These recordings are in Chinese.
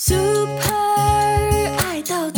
Super 爱豆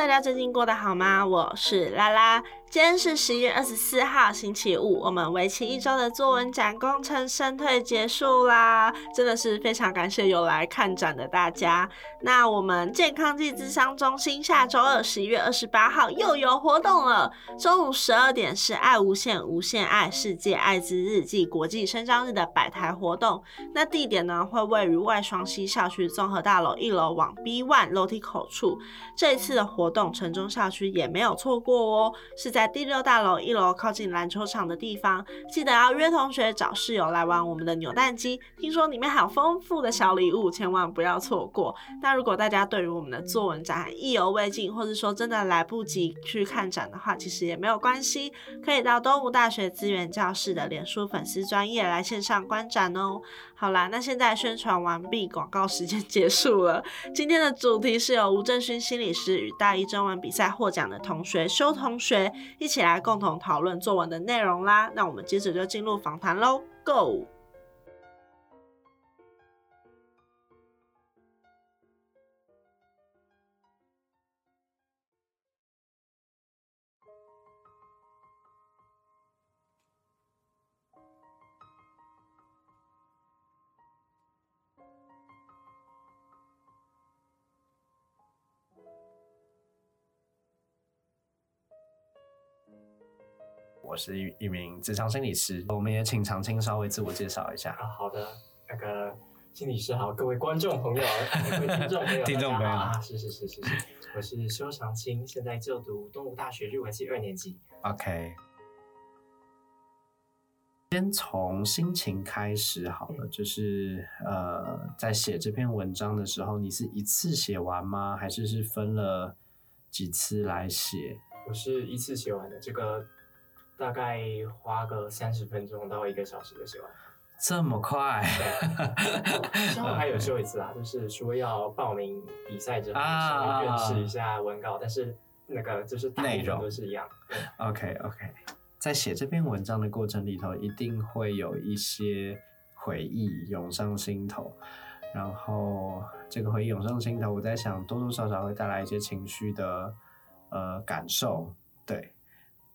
大家最近过得好吗？我是拉拉，今天是十一月二十四号，星期五，我们为期一周的作文展工程胜退结束啦，真的是非常感谢有来看展的大家。那我们健康暨智商中心下周二十一月二十八号又有活动了，中午十二点是爱无限无限爱世界艾滋日暨国际生长日的摆台活动，那地点呢会位于外双溪校区综合大楼一楼往 B one 楼梯口处。这一次的活动，城中校区也没有错过哦，是在在第六大楼一楼靠近篮球场的地方。记得要约同学找室友来玩我们的扭蛋机，听说里面还有丰富的小礼物，千万不要错过。那如果大家对于我们的作文展意犹未尽，或者说真的来不及去看展的话，其实也没有关系，可以到东吴大学资源教室的脸书粉丝专业来线上观展哦。好啦，那现在宣传完毕，广告时间 结束了。今天的主题是由吴正勋心理师与大一征文比赛获奖的同学修同学一起来共同讨论作文的内容啦。那我们接着就进入访谈喽，Go！是一一名职场心理师，我们也请常青稍微自我介绍一下。啊，好的，那个心理师好，各位观众朋友，各位听众朋友，听众朋友啊，是是是是是，我是修长青，现在就读东吴大学日文系二年级。OK，先从心情开始好了，就是呃，在写这篇文章的时候，你是一次写完吗？还是是分了几次来写？我是一次写完的，这个大概花个三十分钟到一个小时就写完。这么快？之 后还有修一次啊，就是说要报名比赛之后，啊稍微认识一下文稿，但是那个就是内容都是一样。OK OK，在写这篇文章的过程里头，一定会有一些回忆涌上心头，然后这个回忆涌上心头，我在想多多少少会带来一些情绪的呃感受。对，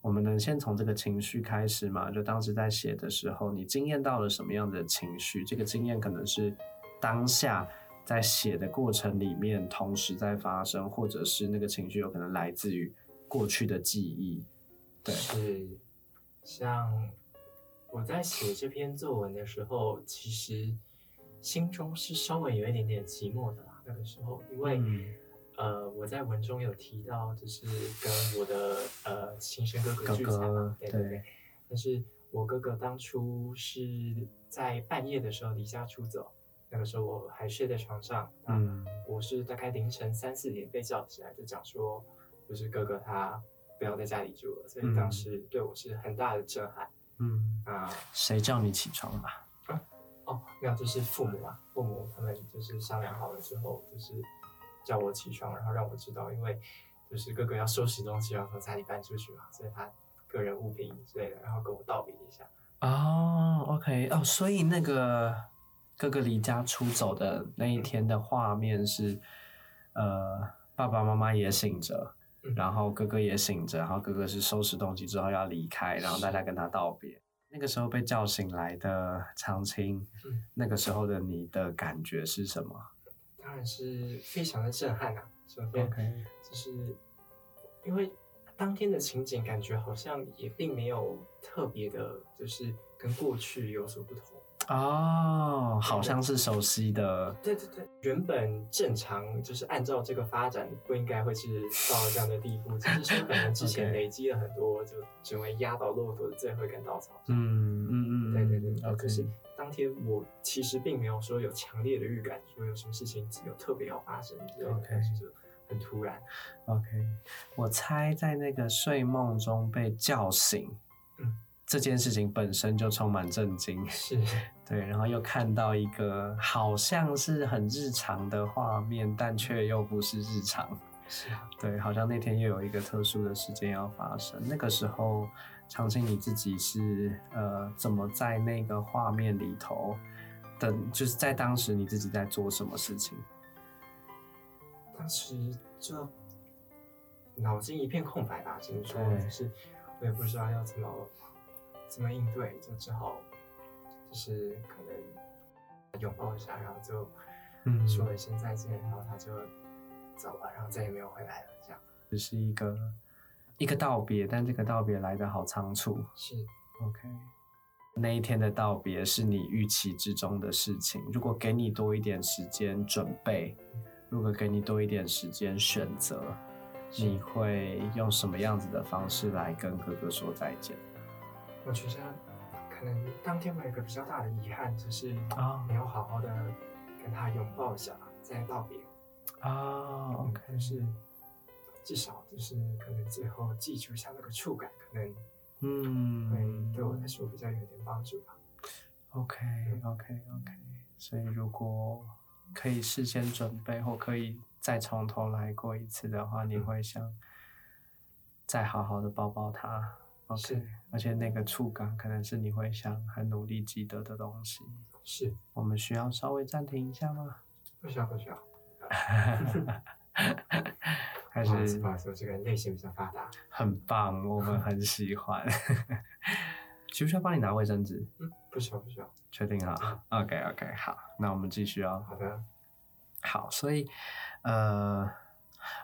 我们能先从这个情绪开始吗？就当时在写的时候，你经验到了什么样的情绪？这个经验可能是当下。在写的过程里面，同时在发生，或者是那个情绪有可能来自于过去的记忆，对是像我在写这篇作文的时候，其实心中是稍微有一点点寂寞的啦。那个时候，因为、嗯呃，我在文中有提到，就是跟我的呃亲生哥哥聚餐嘛，哥对对对对。但是我哥哥当初是在半夜的时候离家出走，那个时候我还睡在床上，嗯我是大概凌晨三四点被叫起来，就讲说，就是哥哥他不要在家里住了，所以当时对我是很大的震撼嗯，啊。谁叫你起床嘛？哦，没有，就是父母啊，父母他们就是商量好了之后，就是叫我起床，然后让我知道，因为就是哥哥要收拾东西，要从家里搬出去嘛，所以他个人物品之类的，然后跟我道别一下。哦，OK，哦，所以那个哥哥离家出走的那一天的画面是，呃，爸爸妈妈也醒着，嗯然后哥哥也醒着，然后哥哥是收拾东西之后要离开，然后大家跟他道别。那个时候被叫醒来的长青，嗯那个时候的你的感觉是什么当然是非常的震撼啊！首先？OK，就是因为当天的情景，感觉好像也并没有特别的，就是跟过去有所不同。哦，好像是熟悉的，对对对，原本正常就是按照这个发展，不应该会是到这样的地步，只是说可能之前 累积了很多，就成为压倒骆驼的最后一根稻草。嗯嗯嗯，对对对对，OK，就是当天我其实并没有说有强烈的预感，说有什么事情有特别要发生之类的 OK 但是就很突然。OK，我猜在那个睡梦中被叫醒，嗯。这件事情本身就充满震惊，是，对，然后又看到一个好像是很日常的画面，但却又不是日常，是对，好像那天又有一个特殊的事件要发生。那个时候，长青你自己是呃怎么在那个画面里头的，就是在当时你自己在做什么事情？当时就脑筋一片空白吧，只能说就是我也不知道要怎么怎么应对，就只好就是可能拥抱一下，然后就嗯。说了一声再见，然后他就走了，然后再也没有回来了，这样。只是一个一个道别，但这个道别来的好仓促。是 OK，那一天的道别是你预期之中的事情。如果给你多一点时间准备，如果给你多一点时间选择，你会用什么样子的方式来跟哥哥说再见？我觉得可能当天我有一个比较大的遗憾，就是啊没有好好的跟他拥抱一下，再道别。啊嗯，OK，就是至少就是可能最后记住一下那个触感，可能嗯会对我来说比较有点帮助吧。OK OK OK，所以如果可以事先准备，或可以再从头来过一次的话，你嗯会想再好好的抱抱他。OK，是而且那个触感可能是你会想很努力记得的东西。是，我们需要稍微暂停一下吗？不需要不需要。还是不好意思，我这个人内心比较发达。很棒，我们很喜欢。需不需要帮你拿卫生纸？嗯，不需要不需要。确定好？OK OK，好，那我们继续哦。好的，好，所以呃，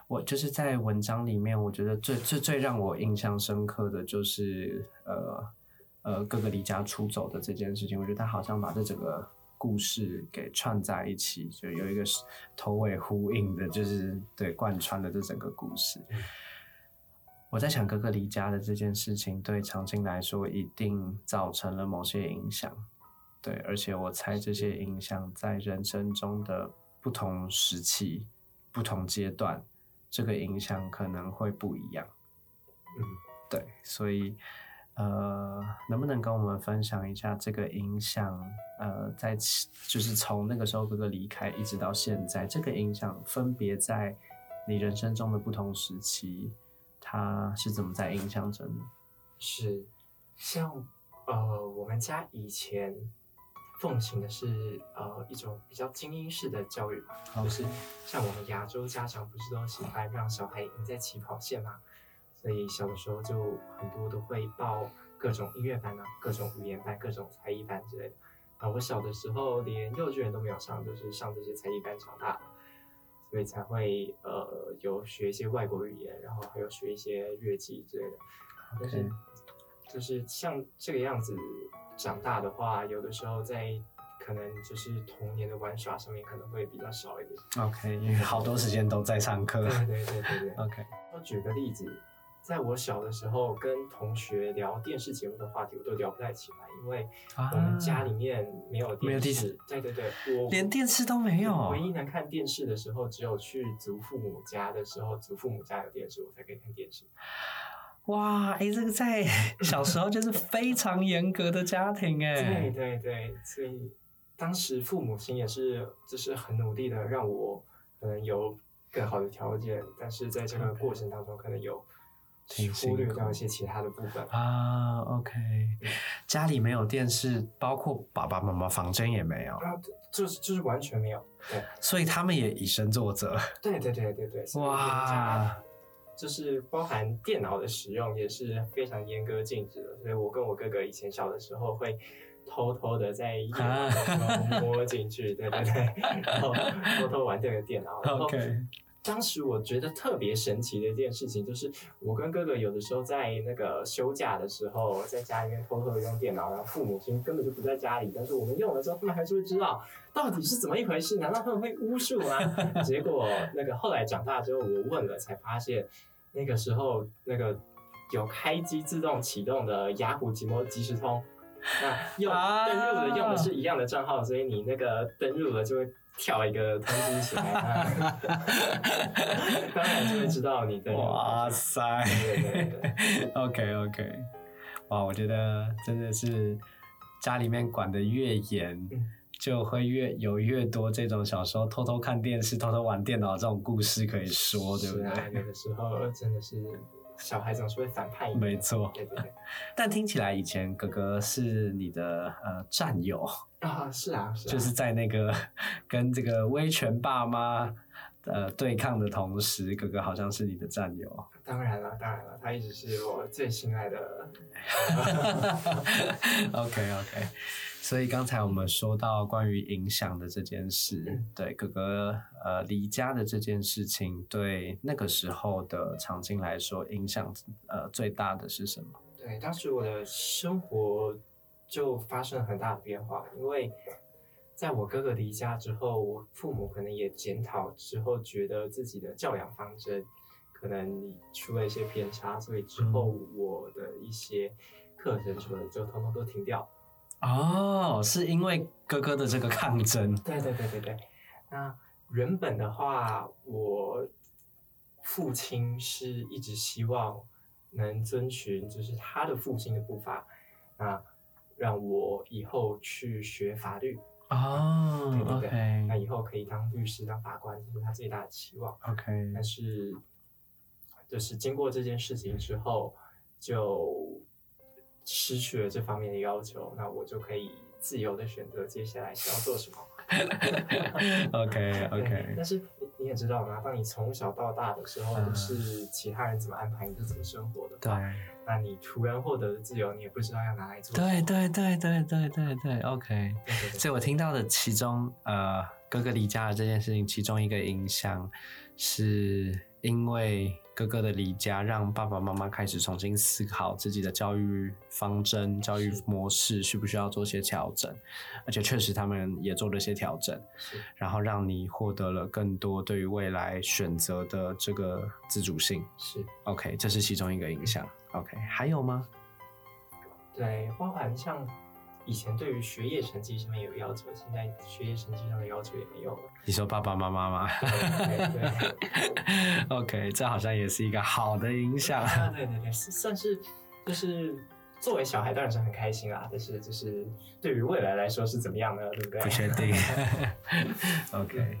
我就是在文章里面，我觉得最最最让我印象深刻的就是呃呃哥哥离家出走的这件事情。我觉得他好像把这整个故事给串在一起，就有一个头尾呼应的，就是对贯穿的这整个故事。我在想，哥哥离家的这件事情对长青来说一定造成了某些影响，对，而且我猜这些影响在人生中的不同时期、不同阶段，这个影响可能会不一样。嗯，对，所以呃，能不能跟我们分享一下这个影响？呃，在就是从那个时候哥哥离开一直到现在，这个影响分别在你人生中的不同时期，它是怎么在影响着你？是，像呃，我们家以前奉行的是呃一种比较精英式的教育吧，就是像我们亚洲家长不是都喜欢让小孩赢在起跑线嘛，所以小的时候就很多都会报各种音乐班啊、各种语言班、各种才艺班之类的。啊，我小的时候连幼稚园都没有上，就是上这些才艺班长大的，所以才会呃有学一些外国语言，然后还有学一些乐器之类的。但是就是像这个样子长大的话，有的时候在可能就是童年的玩耍上面可能会比较少一点。OK，因为好多时间都在上课。对对对对对。OK，我举个例子，在我小的时候跟同学聊电视节目的话题，我都聊不太起来，因为我们家里面没有啊没有电视。对对对，我连电视都没有唯一能看电视的时候，只有去祖父母家的时候，祖父母家有电视，我才可以看电视。哇，哎、这个在 小时候就是非常严格的家庭 对哎。对对对，所以当时父母亲也是就是很努力的让我可能有更好的条件，但是在这个过程当中可能有忽略掉一些其他的部分。啊，OK，家里没有电视，包括爸爸妈妈房间也没有，啊，就是就是完全没有。对所以他们也以身作则。对对对对对，哇，就是包含电脑的使用也是非常严格禁止的，所以我跟我哥哥以前小的时候会偷偷的在夜晚的时候摸进去，对对对，然后偷偷玩这个电脑，然后 OK，当时我觉得特别神奇的一件事情，就是我跟哥哥有的时候在那个休假的时候，在家里面偷偷的用电脑，然后父母亲根本就不在家里，但是我们用了之后，他们还是会知道到底是怎么一回事。难道他们会巫术吗？结果那个后来长大之后，我问了才发现，那个时候那个有开机自动启动的雅虎即摩即时通，那用啊登录的用的是一样的账号，所以你那个登录了就会跳一个通知起来，那当然就会知道你在。哇塞对对对对。，OK OK，哇，我觉得真的是家里面管的越严嗯，就会越有越多这种小时候偷偷看电视、偷偷玩电脑这种故事可以说，对不对？有的时候真的是小孩总是会反叛一点。没错对对对。但听起来以前哥哥是你的呃战友，啊，是啊，是啊。就是在那个 跟这个威权爸妈呃对抗的同时，哥哥好像是你的战友。当然了，当然了，他一直是我最心爱的。OK OK，所以刚才我们说到关于影响的这件事，嗯对哥哥呃离家的这件事情，对那个时候的场景来说，影响呃最大的是什么？对，当时我的生活就发生了很大的变化，因为在我哥哥离家之后，我父母可能也检讨之后，觉得自己的教养方针可能出了一些偏差，所以之后我的一些课程什么的就通通都停掉。哦，是因为哥哥的这个抗争。对对对对对。那原本的话，我父亲是一直希望能遵循就是他的父亲的步伐，那让我以后去学法律，哦对对对那以后可以当律师、当法官，这是他最大的期望。OK，但是，就是经过这件事情之后，就失去了这方面的要求，那我就可以自由的选择接下来想要做什么。OK OK，但是你你也知道嘛，当你从小到大的时候嗯都是其他人怎么安排你就怎么生活的对话，那你突然获得的自由，你也不知道要拿来做。对对对对对对对，OK。对对对所以我听到的其中，呃，哥哥离家的这件事情，其中一个影响，是因为哥哥的离家，让爸爸妈妈开始重新思考自己的教育方针、教育模式需不需要做些调整，而且确实他们也做了一些调整，然后让你获得了更多对于未来选择的这个自主性。是，OK，这是其中一个影响。OK，还有吗？对，包含像以前对于学业成绩上面有要求，现在学业成绩上的要求也没有了。你说爸爸妈妈吗对对对。OK，这好像也是一个好的影响。啊，对对对，算是就是作为小孩当然是很开心啦，但是就是对于未来来说是怎么样呢？对不对？不确定。OK，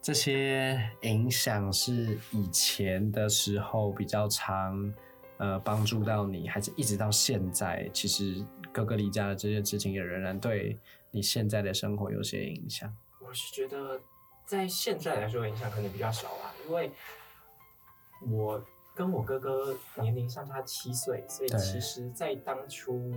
这些影响是以前的时候比较常呃帮助到你，还是一直到现在？其实哥哥离家的这件事情也仍然对你现在的生活有些影响。我是觉得在现在来说影响可能比较少吧，因为我跟我哥哥年龄相差七岁，所以其实在当初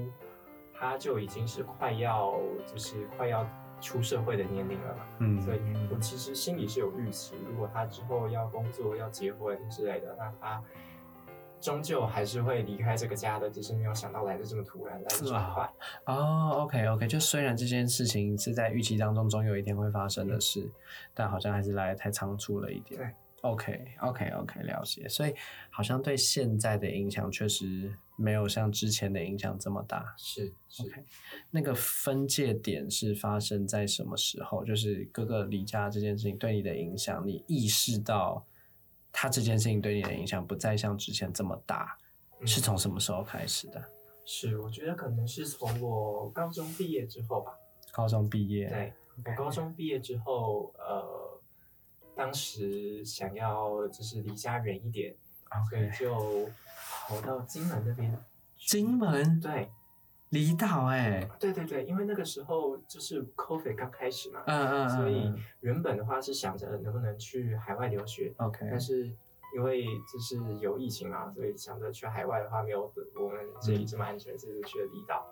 他就已经是快要就是快要出社会的年龄了嘛。嗯，所以我其实心里是有预期，如果他之后要工作、要结婚之类的，那他终究还是会离开这个家的，只是没有想到来的这么突然，来的这么快。哦，OK OK，就虽然这件事情是在预期当中，总有一天会发生的事，但好像还是来得太仓促了一点。对，OK OK OK，了解。所以好像对现在的影响确实没有像之前的影响这么大。是是 OK，那个分界点是发生在什么时候？就是哥哥离家这件事情对你的影响，你意识到他这件事情对你的影响不再像之前这么大，嗯是从什么时候开始的？是，我觉得可能是从我高中毕业之后吧。高中毕业，对我高中毕业之后，呃，当时想要就是离家远一点，所以就跑到金门那边。金门对离岛，哎，对对对，因为那个时候就是 COVID 刚开始嘛，嗯嗯嗯，所以原本的话是想着能不能去海外留学，OK，但是因为就是有疫情嘛，所以想着去海外的话没有我们这里这么安全，所以就去了离岛。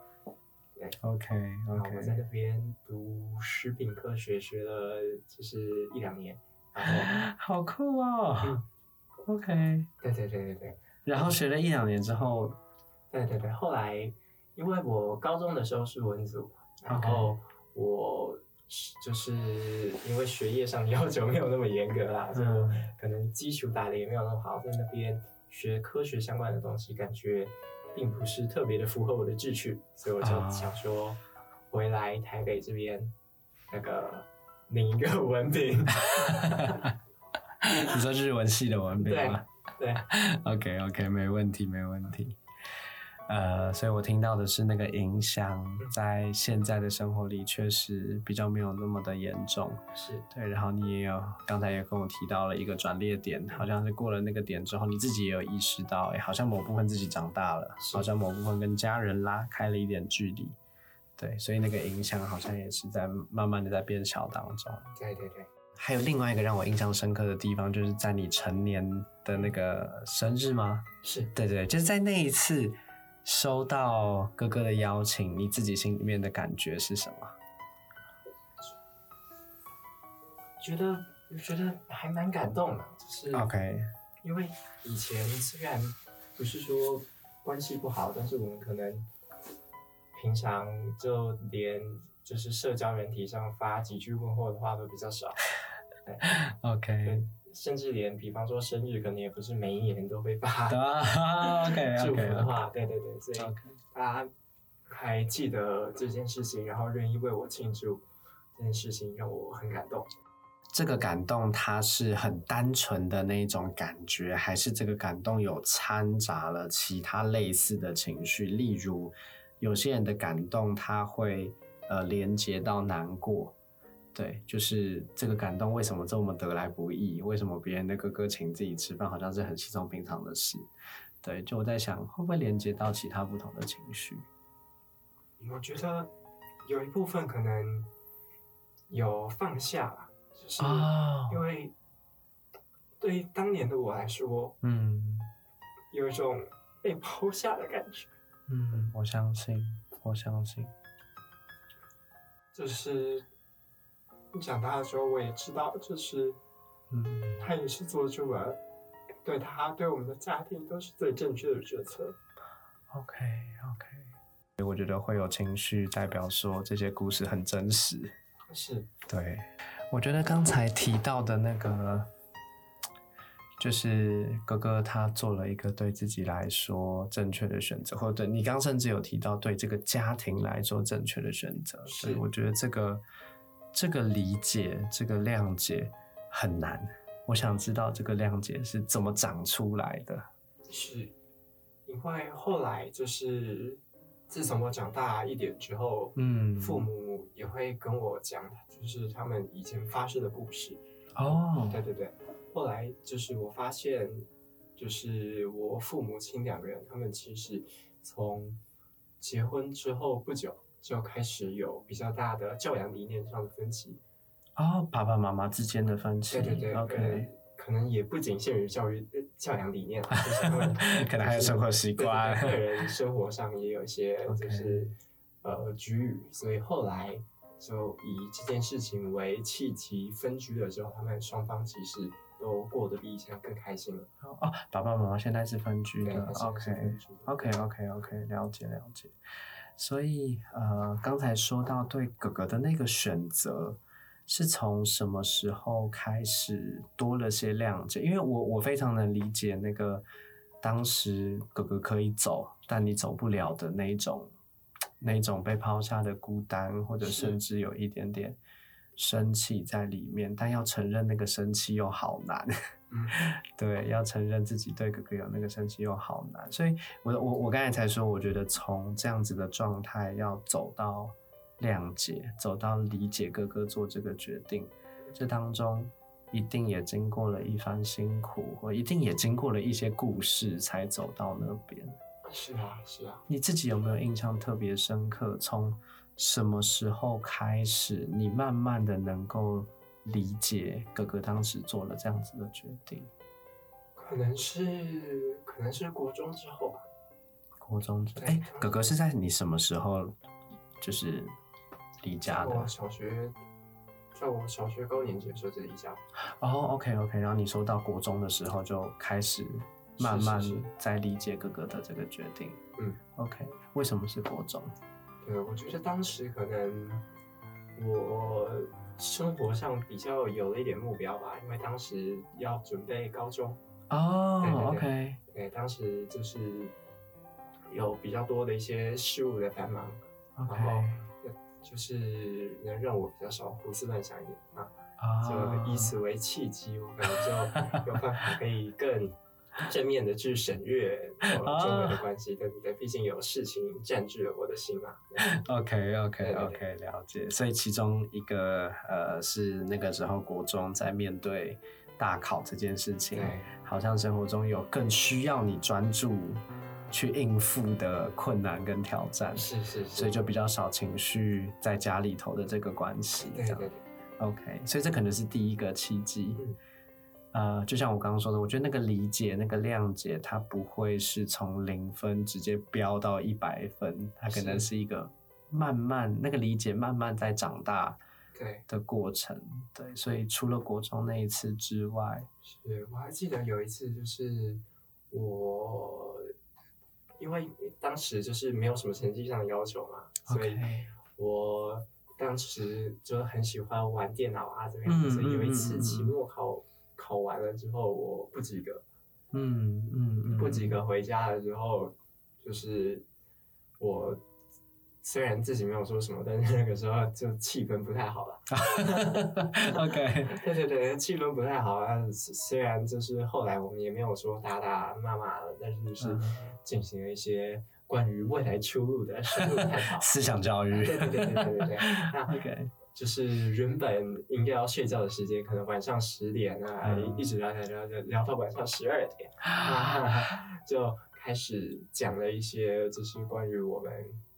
OK 然后我在那边读食品科学，学了就是一两年，然后 好酷哦。嗯。OK，对对对对对。然后学了一两年之后，对对对，后来因为我高中的时候是文组，然后我是就是因为学业上要求没有那么严格啦，所以我嗯可能基础打的也没有那么好，在那边学科学相关的东西，感觉并不是特别的符合我的志趣，所以我就啊想说回来台北这边那个领一个文凭。你说日文系的文凭对吗对，？OK OK，没问题没问题。呃，所以我听到的是那个影响在现在的生活里确实比较没有那么的严重。是对，然后你也有刚才也跟我提到了一个转捩点，好像是过了那个点之后，你自己也有意识到，哎，好像某部分自己长大了，好像某部分跟家人拉开了一点距离。对，所以那个影响好像也是在慢慢的在变小当中。对对对，还有另外一个让我印象深刻的地方，就是在你成年的那个生日吗？是对对，就是在那一次收到哥哥的邀请，你自己心里面的感觉是什么？觉得我觉得还蛮感动的，就是 OK，因为以前虽然不是说关系不好，但是我们可能平常就连就是社交软体上发几句问候的话都比较少，OK，对，甚至连比方说生日，可能也不是每一年都会发啊，OK 祝福的话，对对对，所以家还记得这件事情，然后愿意为我庆祝这件事情，让我很感动。这个感动它是很单纯的那种感觉，还是这个感动有掺杂了其他类似的情绪？例如，有些人的感动他会呃连接到难过，对，就是这个感动为什么这么得来不易？为什么别人的哥哥请自己吃饭好像是很稀松平常的事？对，就我在想会不会连接到其他不同的情绪？我觉得有一部分可能有放下吧，就是哦因为对于当年的我来说，嗯有一种被抛下的感觉，嗯，我相信，我相信。就是长大的时候我也知道，就是嗯他也是做出了对他对我们的家庭都是最正确的决策。OK OK，我觉得会有情绪，代表说这些故事很真实。是，对，我觉得刚才提到的那个，就是哥哥他做了一个对自己来说正确的选择，或者对你刚甚至有提到对这个家庭来说正确的选择。所以，我觉得这个这个理解、这个谅解很难。我想知道这个谅解是怎么长出来的。是，因为后来就是自从我长大一点之后，嗯父母也会跟我讲，就是他们以前发生的故事。哦，对对对，后来就是我发现，就是我父母亲两个人，他们其实从结婚之后不久就开始有比较大的教养理念上的分歧。哦，爸爸妈妈之间的分歧。对对对 OK，呃可能也不仅限于教育呃教养理念啊，就是 可能还有生活习惯个人生活上也有一些就是呃局域，所以后来就以这件事情为契机分居了之后，他们双方其实都过得比以前更开心了。哦，爸爸妈妈现在是分居的。OK OK OK OK，了解了解。所以呃，刚才说到对哥哥的那个选择，是从什么时候开始多了些谅解？因为我我非常能理解那个当时哥哥可以走，但你走不了的那一种那一种被抛下的孤单，或者甚至有一点点生气在里面，但要承认那个生气又好难。嗯，对，要承认自己对哥哥有那个生气又好难，所以我我我刚才才说，我觉得从这样子的状态要走到谅解，走到理解哥哥做这个决定，这当中一定也经过了一番辛苦，或一定也经过了一些故事才走到那边。是啊，是啊。你自己有没有印象特别深刻？从什么时候开始，你慢慢的能够理解哥哥当时做了这样子的决定？可能是可能是国中之后吧，国中之后哎，哥哥是在你什么时候就是离家的我？小学在我小学高年级的时候就离家。哦，OK OK，然后你说到国中的时候就开始慢慢在理解哥哥的这个决定。嗯，OK，为什么是国中？对，我觉得当时可能我生活上比较有了一点目标吧，因为当时要准备高中，哦，OK，对，当时就是有比较多的一些事务的繁忙，然后呃就是能让我比较少胡思乱想一点啊，啊。就以此为契机，我可能就有办法可以更正面的去审阅我中文的关系，对不对？毕竟有事情占据了我的心嘛。OK OK OK，了解。所以其中一个呃是那个时候国中在面对大考这件事情，好像生活中有更需要你专注去应付的困难跟挑战，是是是，所以就比较少情绪在家里头的这个关系。这样对对对，OK，所以这可能是第一个契机。嗯呃，就像我刚刚说的，我觉得那个理解、那个谅解，它不会是从零分直接飙到一百分，它可能是是一个慢慢那个理解慢慢在长大对，的过程。对，所以除了国中那一次之外，是我还记得有一次就是我。因为当时就是没有什么成绩上的要求嘛，所以我当时就很喜欢玩电脑啊，这边、嗯所以有一次期末考考完了之后，我不及格，嗯嗯嗯，不及格回家了之后，就是我虽然自己没有说什么，但是那个时候就气氛不太好了。OK，对对对，气氛不太好啊。虽虽然就是后来我们也没有说打打骂骂了，但是就是嗯进行了一些关于未来出路的深入探讨。思想教育对对对对对对对。那 OK，就是原本应该要睡觉的时间，可能晚上十点啊，嗯一直聊聊聊聊聊到晚上十二点，啊，就开始讲了一些就是关于我们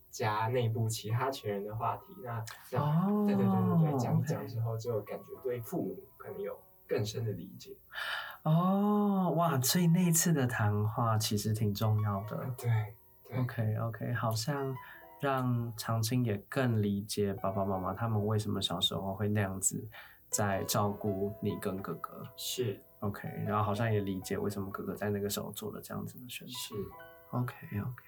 家内部其他成员的话题。那那、哦对对对对对，讲一讲之后，就感觉对父母可能有更深的理解。哦，哇，所以那一次的谈话其实挺重要的。对对 OK OK，好像让长青也更理解爸爸妈妈他们为什么小时候会那样子在照顾你跟哥哥。是 OK，然后好像也理解为什么哥哥在那个时候做了这样子的选择。是，OK OK，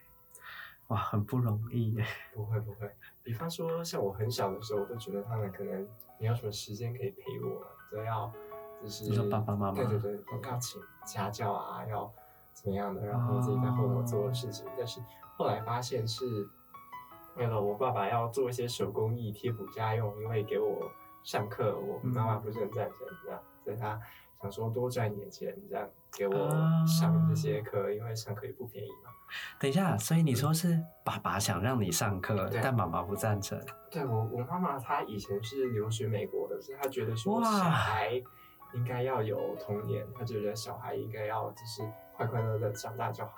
哇，很不容易耶。不会不会。比方说，像我很小的时候，我都觉得他们可能没有什么时间可以陪我，都要就是你说爸爸妈妈对对对，要请家教啊，要怎么样的，然后自己在后头做的事情。但是后来发现是，那个我爸爸要做一些手工艺贴补家用，因为给我上课，我妈妈不是很赞成这样，所以他想说多赚一点钱，这样给我上这些课，因为上课也不便宜嘛。等一下，所以你说是爸爸想让你上课，对但妈妈不赞成。对我，我妈妈她以前是留学美国的，所以她觉得说哇小孩应该要有童年，她觉得小孩应该要就是快快乐乐长大就好。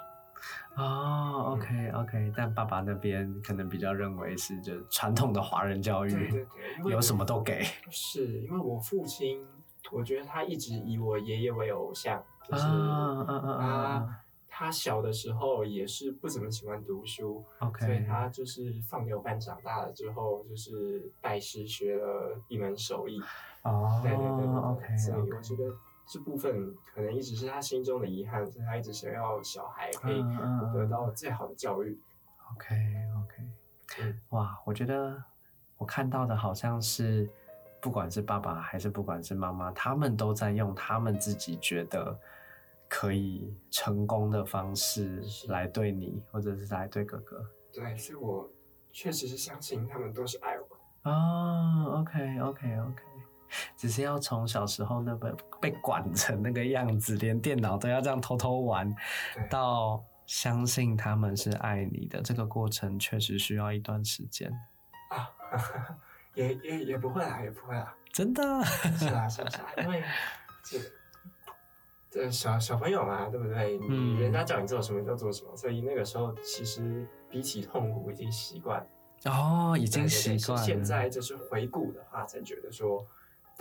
哦，OK OK，但爸爸那边可能比较认为是就传统的华人教育，对对对，有什么都给。是因为我父亲，我觉得他一直以我爷爷为偶像，就是他他小的时候也是不怎么喜欢读书，所以他就是放牛班长大了之后，就是拜师学了一门手艺。哦。对对对，OK 所以我觉得这部分可能一直是他心中的遗憾，所以他一直想要小孩可以得到最好的教育。OK OK，嗯哇，我觉得我看到的好像是，不管是爸爸还是不管是妈妈，他们都在用他们自己觉得可以成功的方式来对你，或者是来对哥哥。对，所以我确实是相信他们都是爱我的。哦，OK OK OK，只是要从小时候那个被管成那个样子，连电脑都要这样偷偷玩，到相信他们是爱你的，这个过程确实需要一段时间。啊，也也也不会啦，也不会啦，真的，是啊是啊是啊，因为这这小小朋友嘛，对不对？你嗯人家叫你做什么你就做什么，所以那个时候其实比起痛苦已经习惯，哦，已已经习惯。现在就是回顾的话，才觉得说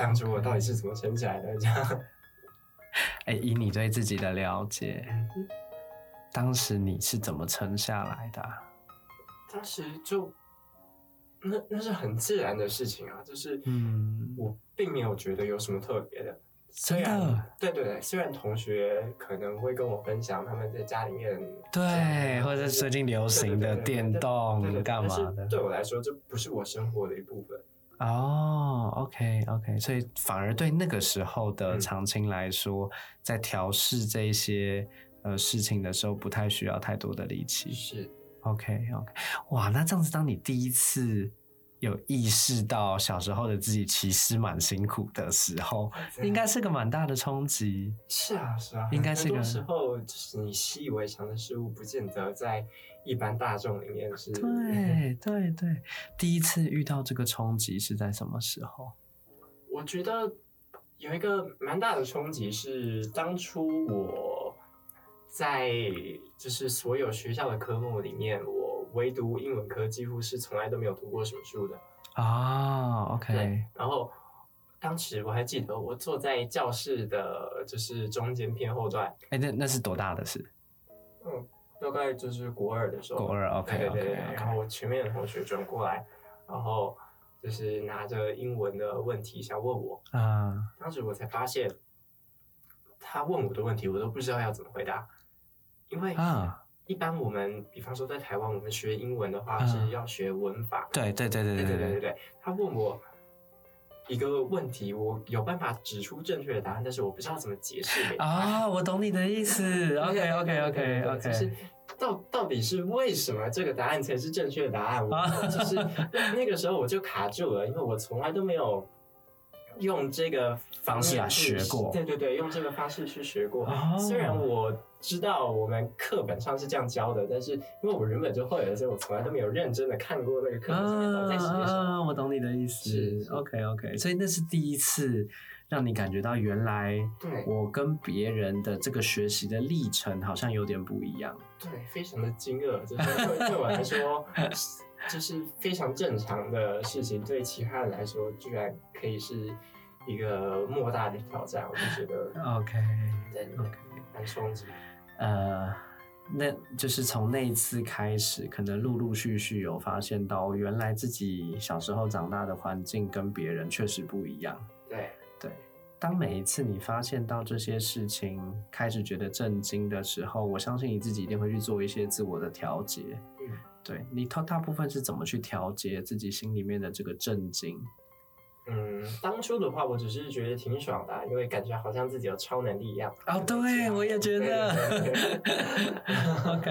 当初我到底是怎么撑起来的这样。哎、以你对自己的了解，嗯当时你是怎么撑下来的啊、当时就那那是很自然的事情啊，就是嗯我并没有觉得有什么特别的。虽然对对对，虽然同学可能会跟我分享他们在家里面对，或者是最近流行的电动干嘛的？对我来说，这不是我生活的一部分。哦，OK OK，所以反而对那个时候的嗯常青来说，在调试这一些呃事情的时候，不太需要太多的力气。是，OK OK，哇，那这样子，当你第一次有意识到小时候的自己其实蛮辛苦的时候，应该是个蛮大的冲击。是啊是啊，应该是个时候就是你习以为常的事物，不见得在一般大众里面是。对对对，第一次遇到这个冲击是在什么时候？我觉得有一个蛮大的冲击是，当初我在就是所有学校的科目里面，我唯独英文科几乎是从来都没有读过什么书的。啊，OK，然后当时我还记得，我坐在教室的就是中间偏后段，哎、那那是多大的事？嗯，大概就是国二的时候。国二，OK 对对对对。然后我前面的同学转过来，然后就是拿着英文的问题想问我，啊，当时我才发现，他问我的问题我都不知道要怎么回答，因为啊，一般我们，比方说在台湾，我们学英文的话嗯是要学文法，对对对。对对，对对对。他问我一个问题，我有办法指出正确的答案，但是我不知道怎么解释给他。啊，我懂你的意思，OK OK OK 对就是到到底是为什么这个答案才是正确的答案？我啊就是 那个时候我就卡住了，因为我从来都没有用这个方式来学过对对对，用这个方式去学过。哦 虽然我知道我们课本上是这样教的，但是因为我原本就会了，所以我从来都没有认真的看过那个课本上面到底在写什么。啊，我懂你的意思，OK OK，所以那是第一次让你感觉到原来对我跟别人的这个学习的历程好像有点不一样。对，非常的惊愕，就是对对我来说，就是非常正常的事情，对其他人来说，居然可以是一个莫大的挑战，我就觉得 OK 对 OK，蛮冲击。呃，那就是从那一次开始，可能陆陆续续有发现到，原来自己小时候长大的环境跟别人确实不一样。对，对，当每一次你发现到这些事情，开始觉得震惊的时候，我相信你自己一定会去做一些自我的调节。嗯，对你，大大部分是怎么去调节自己心里面的这个震惊？嗯，当初的话，我只是觉得挺爽的啊、因为感觉好像自己有超能力一样。哦，对，我也觉得。对对对 OK，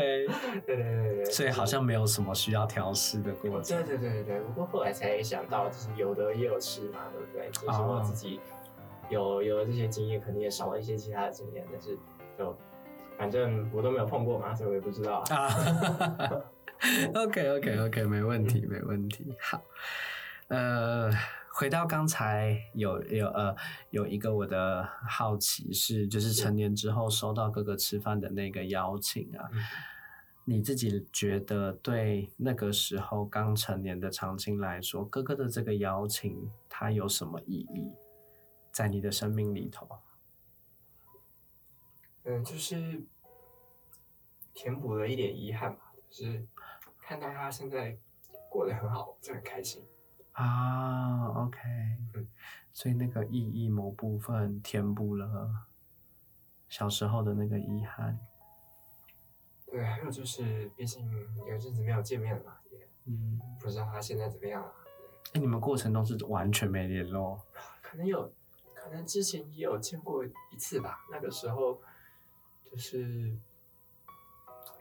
对对对对，所以好像没有什么需要调试的过程。对对对对对，不过后来才想到，就是有得也有失嘛，对不对？就是哦我自己有有了这些经验，肯定也少了一些其他的经验，但是就反正我都没有碰过嘛，所以我也不知道啊。啊，OK OK OK，没问题没问题。好，呃，回到刚才有有呃有一个我的好奇是，就是成年之后收到哥哥吃饭的那个邀请啊，嗯你自己觉得对那个时候刚成年的长青来说，哥哥的这个邀请它有什么意义在你的生命里头？嗯，就是填补了一点遗憾吧，就是看到他现在过得很好，就很开心。啊，OK，嗯所以那个意义某部分填补了小时候的那个遗憾。对，还有就是，毕竟有一阵子没有见面了嘛，也嗯，不知道他现在怎么样了。哎、你们过程都是完全没联络可能有，可能之前也有见过一次吧。那个时候就是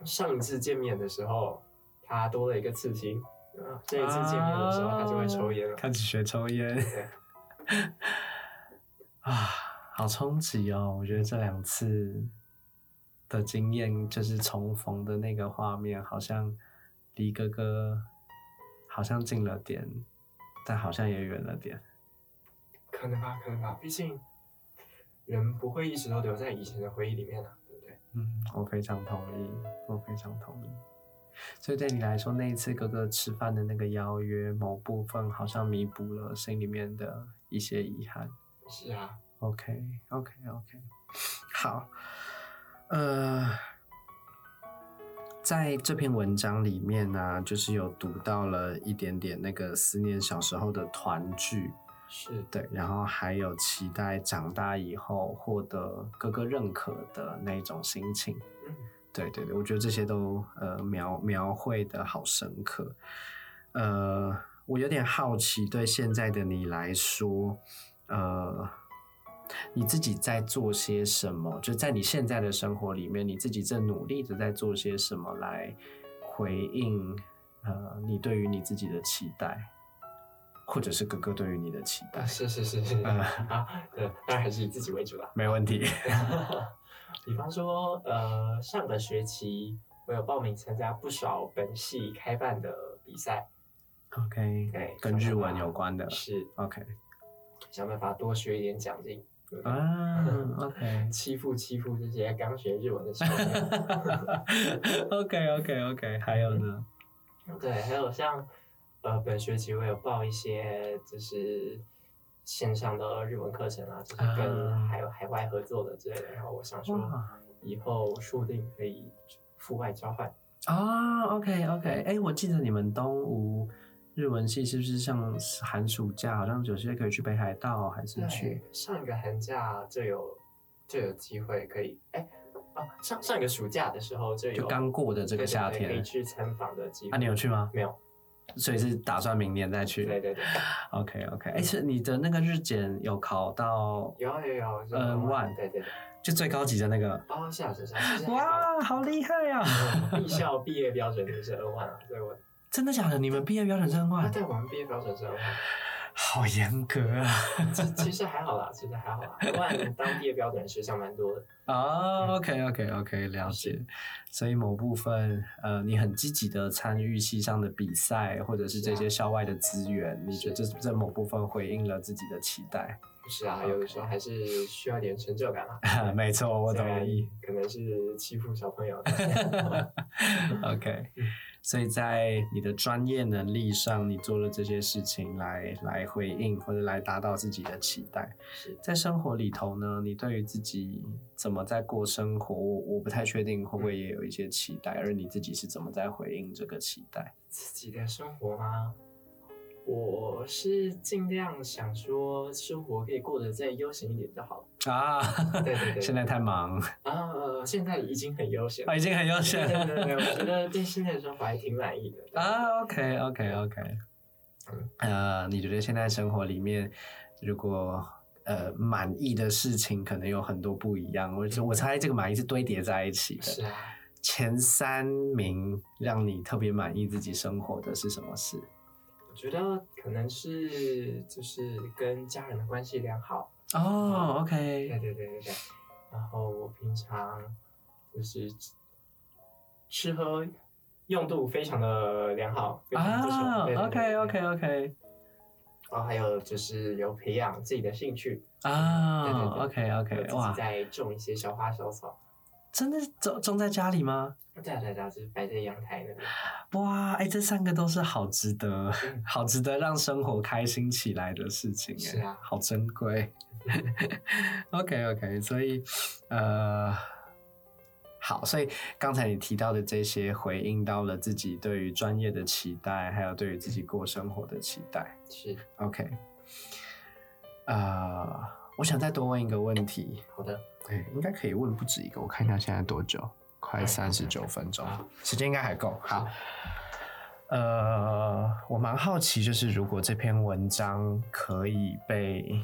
上一次见面的时候，他多了一个刺青。啊，这一次见面的时候，他就会抽烟了。开始学抽烟对，啊，好冲击哦！我觉得这两次的经验，就是重逢的那个画面，好像离哥哥好像近了点，但好像也远了点。可能吧，可能吧。毕竟人不会一直都留在以前的回忆里面啊，对不对？嗯，我非常同意，我非常同意。所以对你来说，那一次哥哥吃饭的那个邀约，某部分好像弥补了心里面的一些遗憾。是啊，OK，OK，OK，好，呃，在这篇文章里面呢、就是有读到了一点点那个思念小时候的团聚，是对，然后还有期待长大以后获得哥哥认可的那种心情。嗯对对对，我觉得这些都呃描描绘的好深刻。呃，我有点好奇，对现在的你来说，呃，你自己在做些什么？就在你现在的生活里面，你自己正努力的在做些什么来回应呃你对于你自己的期待，或者是哥哥对于你的期待啊，？是是是是嗯啊，对，当然还是以自己为主了。没问题。比方说，呃，上个学期我有报名参加不少本系开办的比赛，OK，对，跟日文有关的。是 OK 想办法多学一点奖金，啊，OK。欺负欺负这些刚学日文的小朋友。OK OK OK，还有呢？对，还有像呃，本学期我有报一些就是线上的日文课程啊，就是跟啊海海外合作的之类的。然后我想说，哇以后说不定可以赴外交换。啊，OK OK，哎、我记得你们东吴日文系是不是像寒暑假，好像有些可以去北海道，还是去，上一个寒假就有就有机会可以，哎、哦，上上一个暑假的时候就有就刚过的这个夏天可以去参访的机会。啊？你有去吗？没有？所以是打算明年再去。对对对，OK OK，哎、是你的那个日检有考到有有有，嗯，one 对对对，就最高级的那个？哦，是啊是啊是啊，其实还好哇，好厉害啊！嗯艺校毕业标准就是 N 万啊，所以我真的假的？你们毕业标准是 N one？？对，我们毕业标准是 N 万，好严格啊！其其实还好啦，其实还好啦，N 万当地的标准学校蛮多的，哦，OK OK OK，了解。所以某部分，呃，你很积极的参与系上的比赛，或者是这些校外的资源，你觉得这这某部分回应了自己的期待？是啊，有的时候还是需要点成就感啊。没错，我同意。可能是欺负小朋友，OK，所以在你的专业能力上，你做了这些事情来来回应或者来达到自己的期待。在生活里头呢，你对于自己怎么在过生活，我我不太确定会不会也有一些期待，而你自己是怎么在回应这个期待？自己的生活吗？我是尽量想说，生活可以过得再悠闲一点就好了。啊，对对对现在太忙啊、呃现在已经很悠闲了啊，。已经很悠对闲对对对，我觉得对现在的生活还挺满意的。啊。OK OK OK，嗯呃，你觉得现在生活里面，如果呃满意的事情可能有很多不一样，我我猜这个满意是堆叠在一起的。是啊，前三名让你特别满意自己生活的是什么事？我觉得可能是就是跟家人的关系良好。哦对，OK，对对对对对。然后我平常就是吃喝用度非常的良好。啊，OK 对 OK OK，然后还有就是有培养自己的兴趣，啊，OK 有 OK，自己哇，在种一些小花小草。真的种种在家里吗？对啊对啊是摆在阳台那边。哇，哎、这三个都是好值得、嗯 好值得让生活开心起来的事情，哎，是啊好珍贵。OK OK，所以呃，好，所以刚才你提到的这些，回应到了自己对于专业的期待，还有对于自己过生活的期待。是 OK，呃，我想再多问一个问题，好的，对，应该可以问不止一个。我看一下现在多久，快嗯三十九分钟好，时间应该还够。好，呃，我蛮好奇，就是如果这篇文章可以被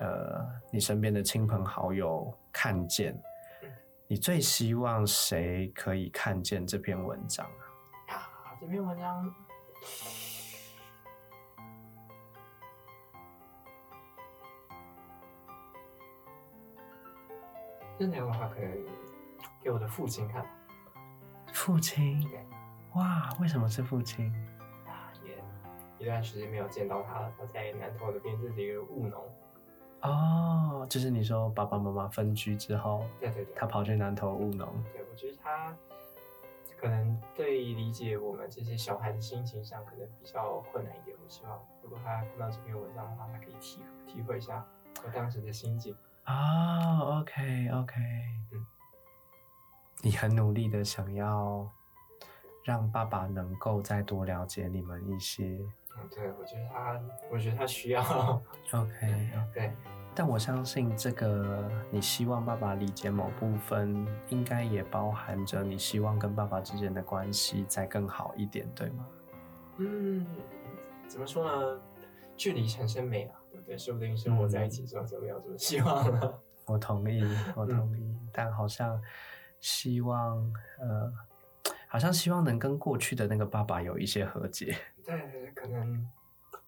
呃你身边的亲朋好友看见，你最希望谁可以看见这篇文章啊？啊，这篇文章。真的的话，可能给我的父亲看。父亲对，哇，为什么是父亲？啊，也一段时间没有见到他了。他在南投那边自己一个务农。哦，就是你说爸爸妈妈分居之后，对对对，他跑去南投务农。对我觉得他可能对理解我们这些小孩的心情上可能比较困难一点。我希望如果他看到这篇文章的话，他可以体体会一下我当时的心境。哦，OK OK，嗯你很努力的想要让爸爸能够再多了解你们一些。嗯，对，我觉得他，我觉得他需要。OK，对，但我相信这个你希望爸爸理解某部分，应该也包含着你希望跟爸爸之间的关系再更好一点，对吗？嗯，怎么说呢？距离产生美啊，对？说不定生活在一起之后就没有这么希望了。我同意，我同意，但好像希望呃，好像希望能跟过去的那个爸爸有一些和解对，可能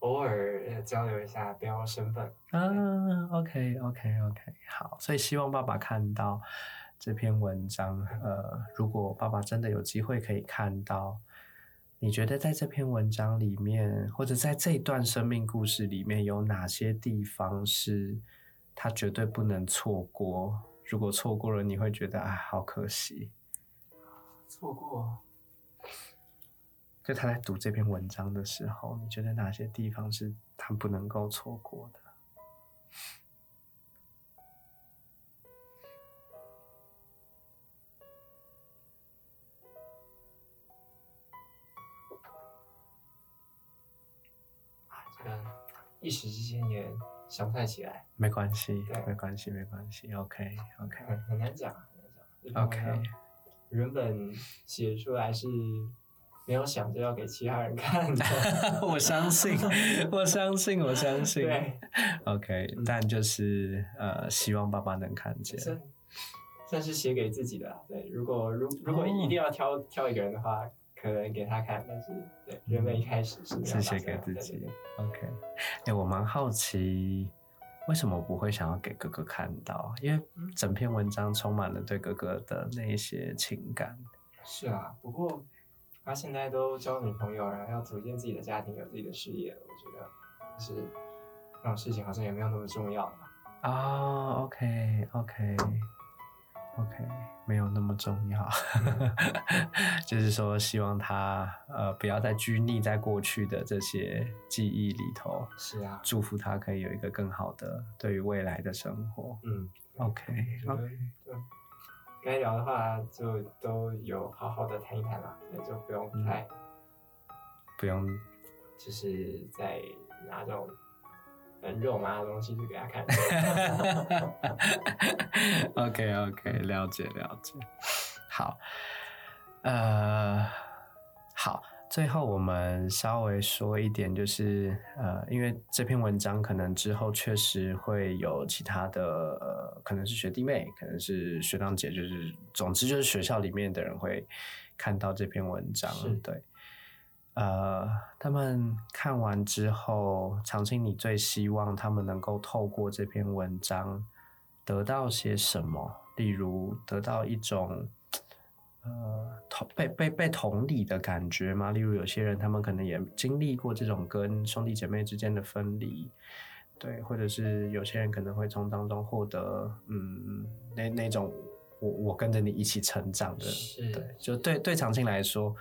偶尔交流一下，不要生分。啊。OK OK OK，好，所以希望爸爸看到这篇文章，呃，如果爸爸真的有机会可以看到。你觉得在这篇文章里面，或者在这段生命故事里面，有哪些地方是他绝对不能错过？如果错过了，你会觉得啊，好可惜。错过，就他在读这篇文章的时候，你觉得哪些地方是他不能够错过的？一时之间也想不太起来，没关系，没关系，没关系。OK OK 很很难讲，很难讲。OK，原本写出来是没有想着要给其他人看的 我相信，我相信，我相信。对，OK，但就是呃，希望爸爸能看见。算算是写给自己的。对，如果如如果哦一定要挑、挑一个人的话，可能给他看，但是对，原本一开始是是写给自己。OK，哎、我蛮好奇，为什么不会想要给哥哥看到？因为整篇文章充满了对哥哥的那一些情感。是啊，不过他现在都交女朋友，然后要组建自己的家庭，有自己的事业了，我觉得就是那种事情好像也没有那么重要了。哦，OK，OK，OK，、没有那么重要。就是说，希望他呃不要再拘泥在过去的这些记忆里头，是啊，祝福他可以有一个更好的对于未来的生活。嗯 OK 我觉得 OK，对，该聊的话就都有好好的谈一谈啦，所以就不用嗯太、不用就是在拿这种很肉麻的东西去给他看。OK OK，了解了解。好，呃，好，最后我们稍微说一点，就是呃，因为这篇文章可能之后确实会有其他的，呃，可能是学弟妹，可能是学长姐，就是总之就是学校里面的人会看到这篇文章，对。呃，他们看完之后，长青，你最希望他们能够透过这篇文章得到些什么？例如，得到一种呃同被被被同理的感觉吗？例如，有些人他们可能也经历过这种跟兄弟姐妹之间的分离，对，或者是有些人可能会从当中获得嗯那那种我我跟着你一起成长的，对，就对对长青来说。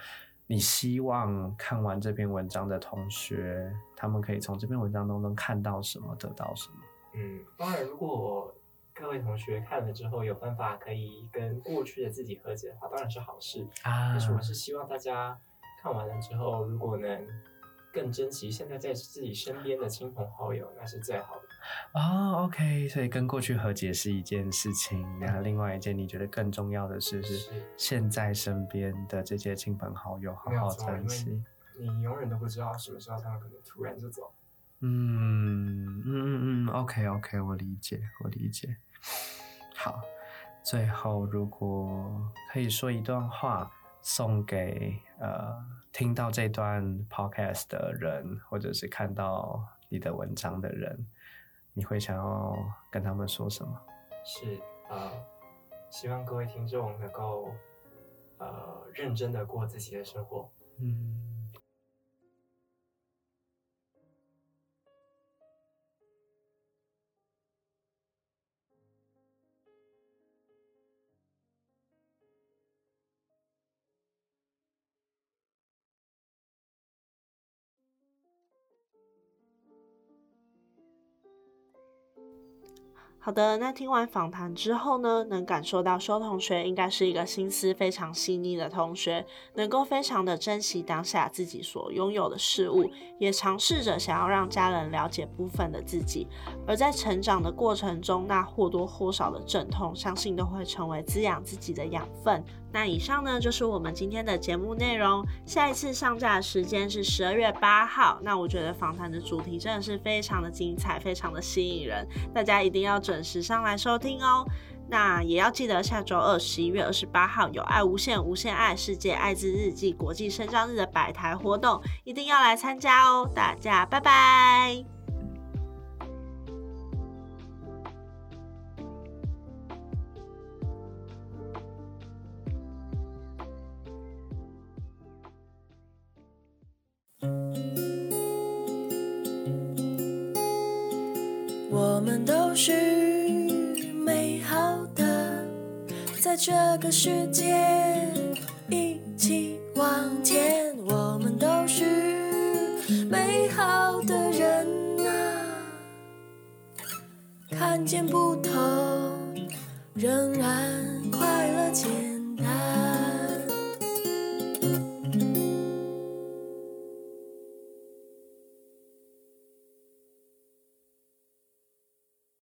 你希望看完这篇文章的同学，他们可以从这篇文章当中看到什么，得到什么？嗯，当然，如果各位同学看了之后有办法可以跟过去的自己和解的话，当然是好事。啊但是我是希望大家看完了之后，如果能更珍惜现在在自己身边的亲朋好友，那是最好的。哦，OK，所以跟过去和解是一件事情，然后另外一件你觉得更重要的事是是现在身边的这些亲朋好友好好珍惜。你永远都不知道什么时候他们可能突然就走。嗯嗯嗯嗯，OK OK，我理解，我理解。好，最后如果可以说一段话送给呃听到这段 podcast 的人，或者是看到你的文章的人，你会想要跟他们说什么？是呃，希望各位听众能够呃认真的过自己的生活。嗯。好的，那听完访谈之后呢，能感受到修同学应该是一个心思非常细腻的同学，能够非常的珍惜当下自己所拥有的事物，也尝试着想要让家人了解部分的自己。而在成长的过程中，那或多或少的阵痛，相信都会成为滋养自己的养分。那以上呢，就是我们今天的节目内容。下一次上架的时间是十二月八号。那我觉得访谈的主题真的是非常的精彩，非常的吸引人，大家一定要准时上来收听哦。那也要记得下周二十一月二十八号有爱无限无限爱世界爱之日记国际生长日的百台活动，一定要来参加哦。大家拜拜。我们都是美好的在这个世界一起往前我们都是美好的人呐看见不同仍然快乐简单。